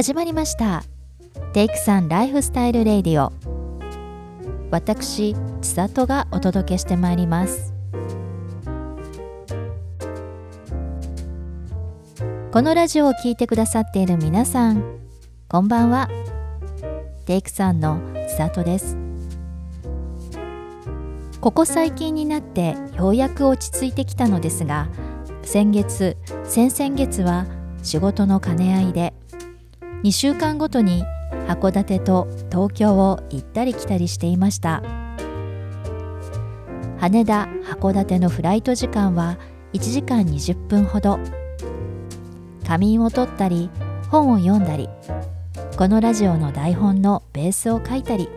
始まりました。テイクさんライフスタイルレディオ。私千里がお届けしてまいります。このラジオを聴いてくださっている皆さんこんばんは。テイクさんの千里です。ここ最近になってようやく落ち着いてきたのですが先月先々月は仕事の兼ね合いで2週間ごとに函館と東京を行ったり来たりしていました。羽田函館のフライト時間は1時間20分ほど。仮眠を取ったり本を読んだりこのラジオの台本のベースを書いたり。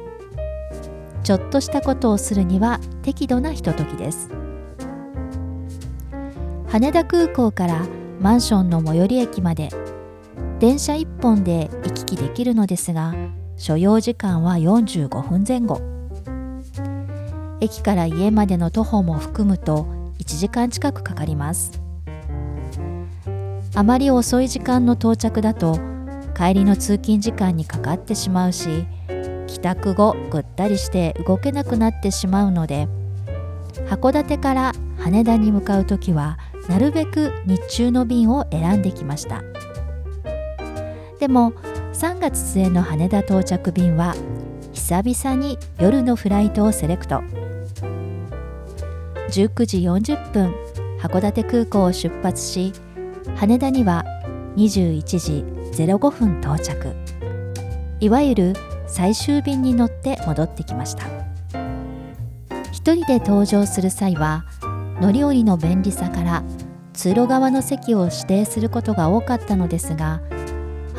ちょっとしたことをするには適度なひとときです。羽田空港からマンションの最寄り駅まで電車1本で行き来できるのですが所要時間は45分前後駅から家までの徒歩も含むと1時間近くかかりますあまり遅い時間の到着だと帰りの通勤時間にかかってしまうし帰宅後ぐったりして動けなくなってしまうので函館から羽田に向かう時はなるべく日中の便を選んできました。でも3月末の羽田到着便は久々に夜のフライトをセレクト。19時40分函館空港を出発し羽田には21時05分到着。いわゆる最終便に乗って戻ってきました。一人で搭乗する際は乗り降りの便利さから通路側の席を指定することが多かったのですが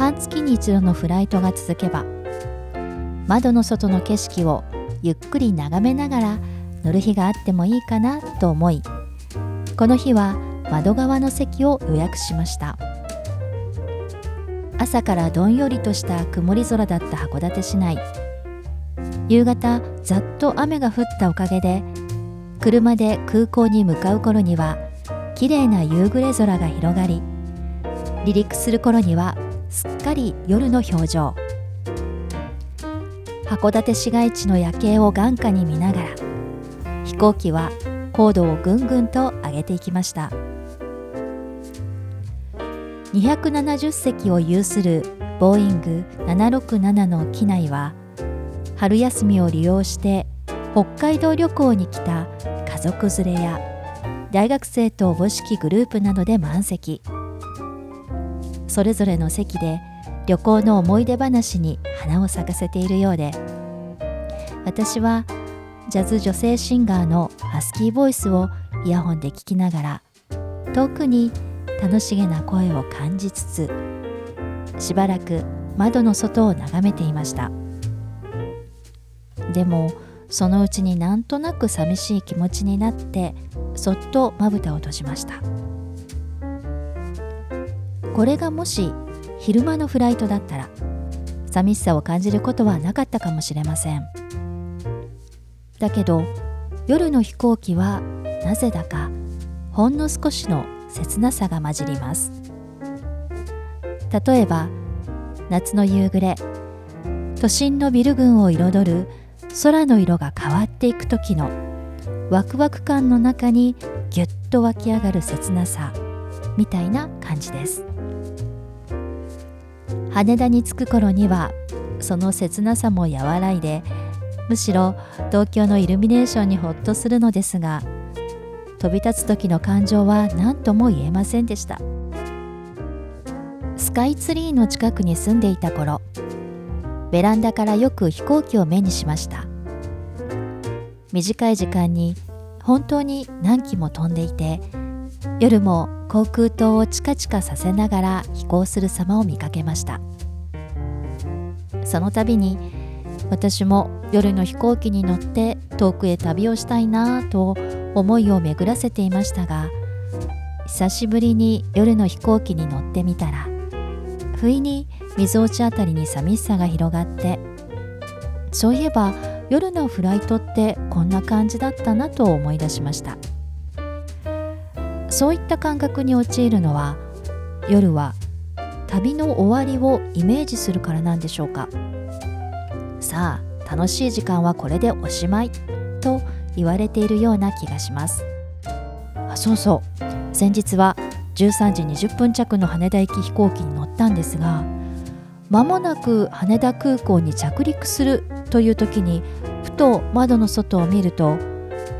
半月に一度のフライトが続けば窓の外の景色をゆっくり眺めながら乗る日があってもいいかなと思いこの日は窓側の席を予約しました。朝からどんよりとした曇り空だった函館市内。夕方ざっと雨が降ったおかげで車で空港に向かう頃には綺麗な夕暮れ空が広がり離陸する頃にはすっかり夜の表情函館市街地の夜景を眼下に見ながら飛行機は高度をぐんぐんと上げていきました270席を有するボーイング767の機内は春休みを利用して北海道旅行に来た家族連れや大学生とおぼしきグループなどで満席。それぞれの席で旅行の思い出話に花を咲かせているようで。私はジャズ女性シンガーのハスキーボイスをイヤホンで聞きながら遠くに楽しげな声を感じつつしばらく窓の外を眺めていました。でもそのうちになんとなく寂しい気持ちになってそっとまぶたを閉じました。これがもし昼間のフライトだったら寂しさを感じることはなかったかもしれません。だけど夜の飛行機はなぜだかほんの少しの切なさが混じります。例えば夏の夕暮れ都心のビル群を彩る空の色が変わっていく時のワクワク感の中にぎゅっと湧き上がる切なさ。みたいな感じです。羽田に着く頃にはその切なさも和らいでむしろ東京のイルミネーションにほっとするのですが飛び立つ時の感情は何とも言えませんでした。スカイツリーの近くに住んでいた頃ベランダからよく飛行機を目にしました。短い時間に本当に何機も飛んでいて夜も航空灯をチカチカさせながら飛行する様を見かけました。その度に私も夜の飛行機に乗って遠くへ旅をしたいなぁと思いを巡らせていましたが久しぶりに夜の飛行機に乗ってみたら不意に水落ちあたりに寂しさが広がってそういえば夜のフライトってこんな感じだったなと思い出しました。そういった感覚に陥るのは夜は旅の終わりをイメージするからなんでしょうか。さあ楽しい時間はこれでおしまいと言われているような気がします。あそうそう。先日は13時20分着の羽田行き飛行機に乗ったんですが間もなく羽田空港に着陸するという時にふと窓の外を見ると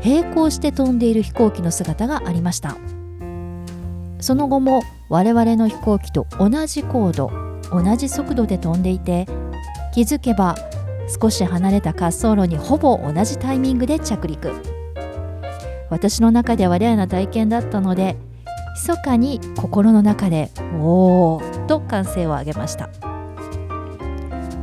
並行して飛んでいる飛行機の姿がありました。その後も我々の飛行機と同じ高度同じ速度で飛んでいて気づけば少し離れた滑走路にほぼ同じタイミングで着陸。私の中ではレアな体験だったので密かに心の中で「おー」と歓声を上げました。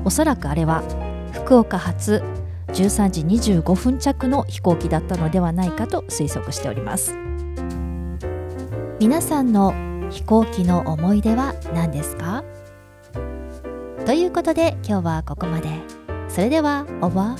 おそらくあれは福岡発13時25分着の飛行機だったのではないかと推測しております。皆さんの飛行機の思い出は何ですか？ということで今日はここまで。それでは、おば。